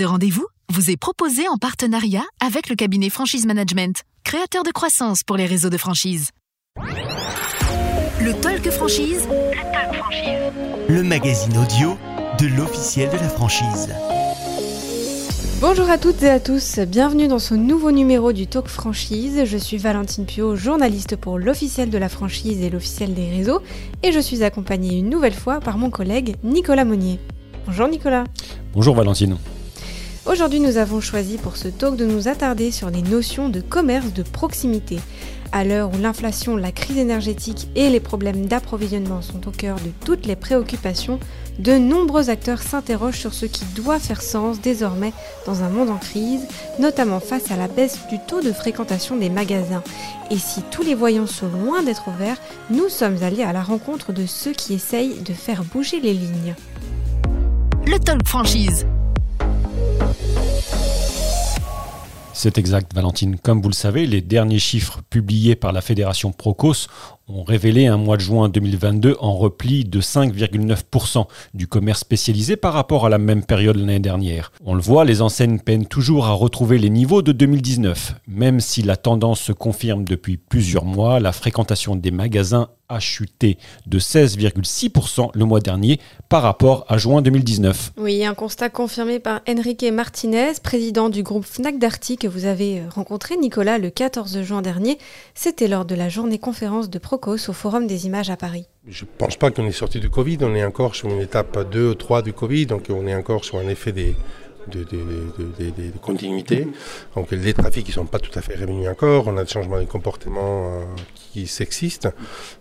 Ce rendez-vous vous est proposé en partenariat avec le cabinet Franchise Management, créateur de croissance pour les réseaux de franchise. Le Talk Franchise. Le Talk Franchise. Le magazine audio de l'officiel de la franchise. Bonjour à toutes et à tous, bienvenue dans ce nouveau numéro du Talk Franchise. Je suis Valentine Pio, journaliste pour l'officiel de la franchise et l'officiel des réseaux, et je suis accompagnée une nouvelle fois par mon collègue Nicolas Monnier. Bonjour Nicolas. Bonjour Valentine. Aujourd'hui, nous avons choisi pour ce talk de nous attarder sur les notions de commerce de proximité. À l'heure où l'inflation, la crise énergétique et les problèmes d'approvisionnement sont au cœur de toutes les préoccupations, de nombreux acteurs s'interrogent sur ce qui doit faire sens désormais dans un monde en crise, notamment face à la baisse du taux de fréquentation des magasins. Et si tous les voyants sont loin d'être ouverts, nous sommes allés à la rencontre de ceux qui essayent de faire bouger les lignes. Le Talk Franchise C'est exact, Valentine. Comme vous le savez, les derniers chiffres publiés par la Fédération Procos ont révélé un mois de juin 2022 en repli de 5,9% du commerce spécialisé par rapport à la même période l'année dernière. On le voit, les enseignes peinent toujours à retrouver les niveaux de 2019. Même si la tendance se confirme depuis plusieurs mois, la fréquentation des magasins a chuté de 16,6% le mois dernier par rapport à juin 2019. Oui, un constat confirmé par Enrique Martinez, président du groupe Fnac Darty que vous avez rencontré, Nicolas, le 14 juin dernier. C'était lors de la journée conférence de Au Forum des images à Paris Je ne pense pas qu'on est sorti du Covid, on est encore sur une étape 2 ou 3 du Covid, donc on est encore sur un effet des, de, continuité. Donc les trafics ne sont pas tout à fait revenus encore. On a des changements de comportement euh, qui s'existent.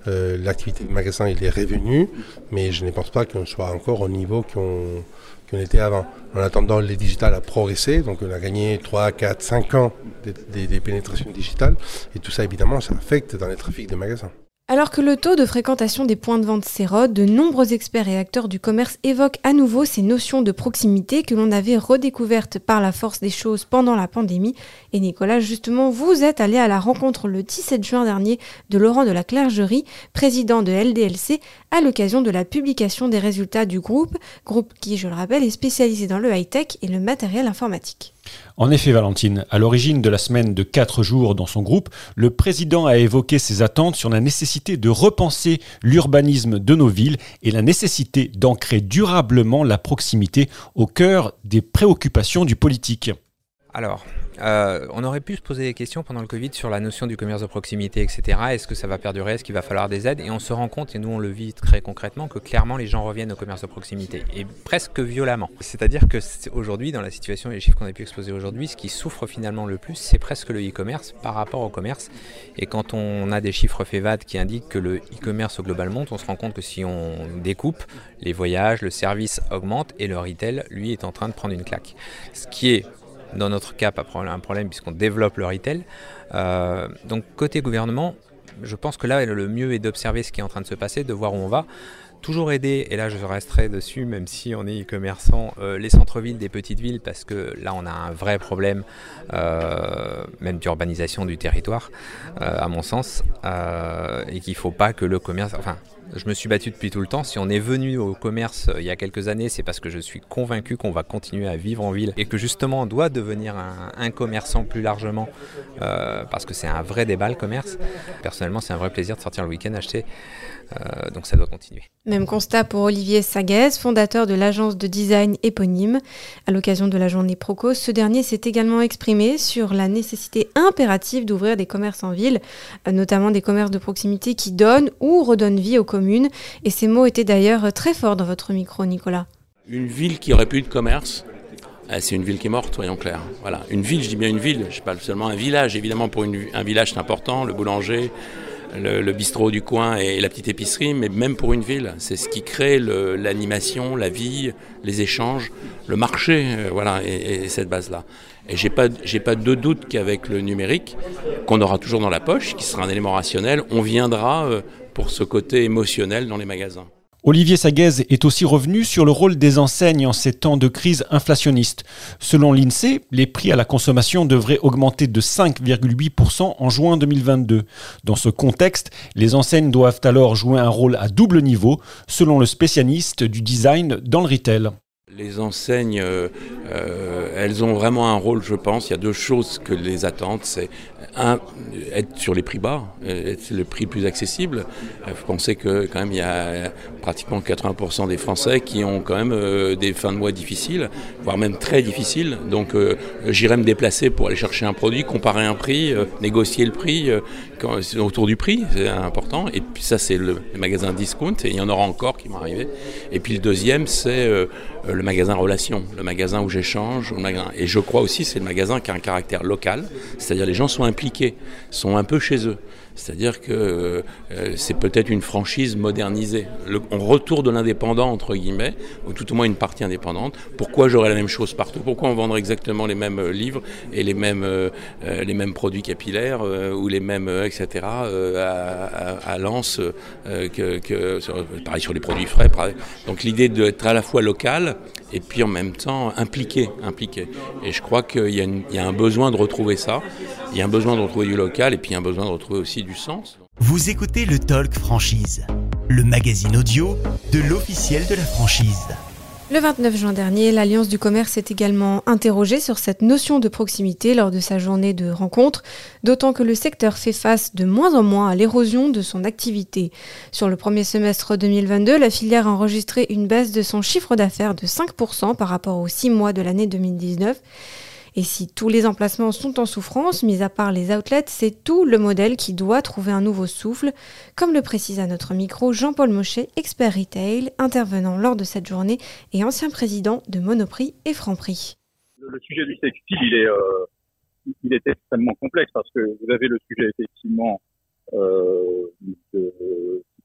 Euh, l'activité de magasin il est revenue, mais je ne pense pas qu'on soit encore au niveau qu'on était avant. En attendant, les digitales a progressé, donc on a gagné 3, 4, 5 ans des, des pénétrations digitales, et tout ça évidemment ça affecte dans les trafics des magasins. Alors que le taux de fréquentation des points de vente s'érode, de nombreux experts et acteurs du commerce évoquent à nouveau ces notions de proximité que l'on avait redécouvertes par la force des choses pendant la pandémie. Et Nicolas, justement, vous êtes allé à la rencontre le 17 juin dernier de Laurent de la Clergerie, président de LDLC, à l'occasion de la publication des résultats du groupe, groupe qui, je le rappelle, est spécialisé dans le high-tech et le matériel informatique. En effet, Valentine, à l'origine de la semaine de 4 jours dans son groupe, le président a évoqué ses attentes sur la nécessité de repenser l'urbanisme de nos villes et la nécessité d'ancrer durablement la proximité au cœur des préoccupations du politique. Alors, euh, on aurait pu se poser des questions pendant le Covid sur la notion du commerce de proximité, etc. Est-ce que ça va perdurer? Est-ce qu'il va falloir des aides? Et on se rend compte, et nous on le vit très concrètement, que clairement les gens reviennent au commerce de proximité, et presque violemment. C'est-à-dire que aujourd'hui, dans la situation et les chiffres qu'on a pu exposer aujourd'hui, ce qui souffre finalement le plus, c'est presque le e-commerce par rapport au commerce. Et quand on a des chiffres FEVAD qui indiquent que le e-commerce globalement, on se rend compte que si on découpe, les voyages, le service augmente et le retail, lui, est en train de prendre une claque. Ce qui est dans notre cas, pas un problème puisqu'on développe le retail. Euh, donc côté gouvernement, je pense que là, le mieux est d'observer ce qui est en train de se passer, de voir où on va. Toujours aider, et là je resterai dessus, même si on est e-commerçant, euh, les centres-villes des petites villes, parce que là on a un vrai problème, euh, même d'urbanisation du territoire, à mon sens, et qu'il ne faut pas que le commerce, je me suis battu depuis tout le temps. Si on est venu au commerce euh, il y a quelques années, c'est parce que je suis convaincu qu'on va continuer à vivre en ville et que justement on doit devenir un, commerçant plus largement euh, parce que c'est un vrai débat le commerce. Personnellement, c'est un vrai plaisir de sortir le week-end acheter. Euh, donc ça doit continuer. Même constat pour Olivier Saguez, fondateur de l'agence de design éponyme. À l'occasion de la journée Procos, ce dernier s'est également exprimé sur la nécessité impérative d'ouvrir des commerces en ville, notamment des commerces de proximité qui donnent ou redonnent vie aux commerces et ces mots étaient d'ailleurs très forts dans votre micro, Nicolas. Une ville qui aurait plus de commerce, eh, c'est une ville qui est morte, soyons clairs. Voilà, une ville, je dis bien une ville, je parle seulement un village. Évidemment, pour un village, c'est important, le boulanger, le, bistrot du coin et la petite épicerie, mais même pour une ville, c'est ce qui crée l'animation, la vie, les échanges, le marché, euh, voilà, et, cette base-là. Et j'ai pas, pas de doute qu'avec le numérique, qu'on aura toujours dans la poche, qui sera un élément rationnel, on viendra euh, pour ce côté émotionnel dans les magasins. Olivier Saguez est aussi revenu sur le rôle des enseignes en ces temps de crise inflationniste. Selon l'INSEE, les prix à la consommation devraient augmenter de 5,8% en juin 2022. Dans ce contexte, les enseignes doivent alors jouer un rôle à double niveau, selon le spécialiste du design dans le retail Les enseignes, euh, euh, elles ont vraiment un rôle, je pense. Il y a deux choses que les attendent. C'est un, être sur les prix bas, être le prix plus accessible. Il faut penser que quand même il y a pratiquement 80% des Français qui ont quand même des fins de mois difficiles, voire même très difficiles. Donc j'irai me déplacer pour aller chercher un produit, comparer un prix, négocier le prix autour du prix, c'est important. Et puis ça c'est le, magasin discount et il y en aura encore qui vont arriver. Et puis le deuxième c'est le magasin relation, le magasin où j'échange. Et je crois aussi c'est le magasin qui a un caractère local, c'est-à-dire les gens sont impliqués, sont un peu chez eux. C'est-à-dire que euh, c'est peut-être une franchise modernisée. on retourne de l'indépendant, entre guillemets, ou tout au moins une partie indépendante. Pourquoi j'aurais la même chose partout? Pourquoi on vendrait exactement les mêmes euh, livres et les mêmes, euh, les mêmes produits capillaires ou les mêmes, etc., à, à, Lens, pareil sur les produits frais. Donc l'idée d'être à la fois local et puis en même temps impliqué, impliqué. Et je crois qu'il y, y, a un besoin de retrouver ça. Il y a un besoin de retrouver du local et puis un besoin de retrouver aussi du sens. Vous écoutez le Talk Franchise, le magazine audio de l'officiel de la franchise. Le 29 juin dernier, l'Alliance du commerce s'est également interrogée sur cette notion de proximité lors de sa journée de rencontre, d'autant que le secteur fait face de moins en moins à l'érosion de son activité. Sur le premier semestre 2022, la filière a enregistré une baisse de son chiffre d'affaires de 5% par rapport aux 6 mois de l'année 2019. Et si tous les emplacements sont en souffrance, mis à part les outlets, c'est tout le modèle qui doit trouver un nouveau souffle, comme le précise à notre micro Jean-Paul Mochet, expert retail, intervenant lors de cette journée et ancien président de Monoprix et Franprix. Le sujet du textile, il est, euh, il est extrêmement complexe parce que vous avez le sujet effectivement euh, de,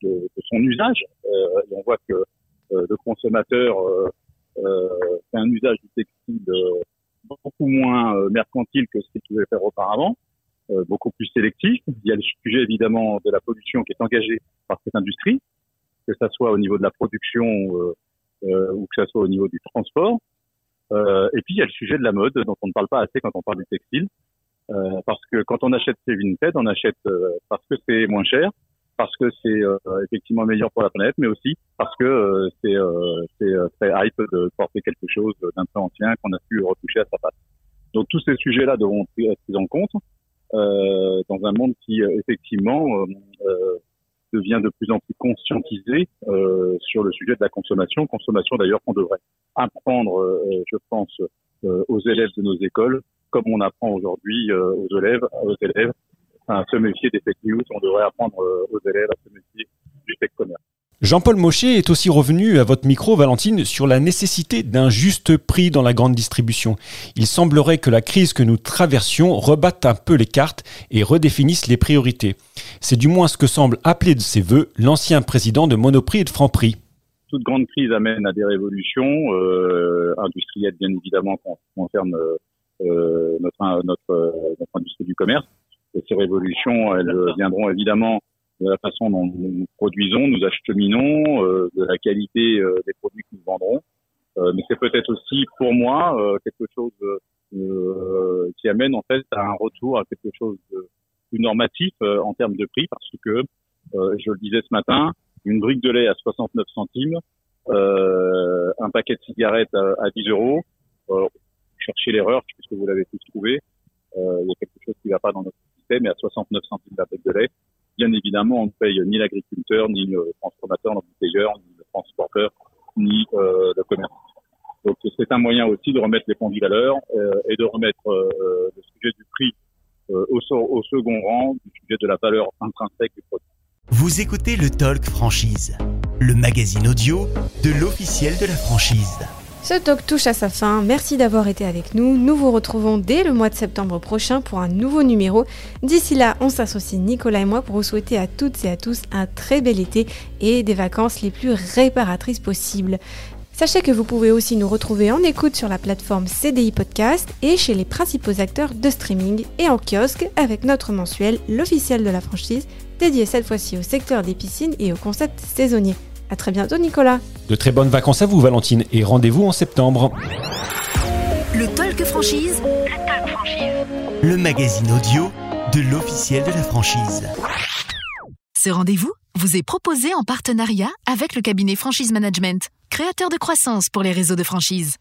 son usage. Euh, et on voit que le consommateur fait un usage du textile moins euh, mercantile que ce qu'il pouvait faire auparavant, euh, beaucoup plus sélectif. Il y a le sujet évidemment de la pollution qui est engagée par cette industrie, que ça soit au niveau de la production euh, ou que ça soit au niveau du transport. Et puis il y a le sujet de la mode dont on ne parle pas assez quand on parle du textile, parce que quand on achète Kevin Ted, on achète parce que c'est moins cher, parce que c'est effectivement meilleur pour la planète, mais aussi parce que c'est très hype de porter quelque chose d'un peu ancien qu'on a pu retoucher à sa patte. Donc tous ces sujets-là devront être pris en compte dans un monde qui effectivement devient de plus en plus conscientisé sur le sujet de la consommation, consommation d'ailleurs qu'on devrait apprendre, je pense, aux élèves de nos écoles, comme on apprend aujourd'hui aux élèves, aux élèves à se méfier des fake news. On devrait apprendre euh, aux élèves à se méfier du fake commerce. Jean-Paul Mochet est aussi revenu à votre micro, Valentine, sur la nécessité d'un juste prix dans la grande distribution. Il semblerait que la crise que nous traversions rebatte un peu les cartes et redéfinisse les priorités. C'est du moins ce que semble appeler de ses voeux l'ancien président de Monoprix et de Franprix. Toute grande crise amène à des révolutions euh, industrielles, bien évidemment, qui concernent euh, notre, notre, notre industrie du commerce ces révolutions, elles viendront évidemment de la façon dont nous produisons, nous acheminons, euh, de la qualité euh, des produits que nous vendrons. Euh, mais c'est peut-être aussi pour moi quelque chose qui amène en fait à un retour à quelque chose de plus normatif en termes de prix, parce que je le disais ce matin, une brique de lait à 69 centimes, un paquet de cigarettes à, 10 euros. cherchez l'erreur puisque vous l'avez tous trouvé. Il y a quelque chose qui ne va pas dans notre mais à 69 centimes la de lait. Bien évidemment, on ne paye ni l'agriculteur, ni le transformateur, l'embouteilleur, ni le transporteur, ni euh, le commerce. Donc c'est un moyen aussi de remettre les pendules à l'heure euh, et de remettre euh, le sujet du prix euh, au second rang du sujet de la valeur intrinsèque du produit. Vous écoutez le Talk Franchise, le magazine audio de l'officiel de la franchise. Ce talk touche à sa fin. Merci d'avoir été avec nous. Nous vous retrouvons dès le mois de septembre prochain pour un nouveau numéro. D'ici là, on s'associe Nicolas et moi pour vous souhaiter à toutes et à tous un très bel été et des vacances les plus réparatrices possibles. Sachez que vous pouvez aussi nous retrouver en écoute sur la plateforme CDI Podcast et chez les principaux acteurs de streaming et en kiosque avec notre mensuel, l'officiel de la franchise, dédié cette fois-ci au secteur des piscines et au concept saisonnier. À très bientôt, Nicolas. De très bonnes vacances à vous, Valentine, et rendez-vous en septembre. Le Talk Franchise. Le Talk Franchise. Le magazine audio de l'officiel de la franchise. Ce rendez-vous vous est proposé en partenariat avec le cabinet Franchise Management, créateur de croissance pour les réseaux de franchise.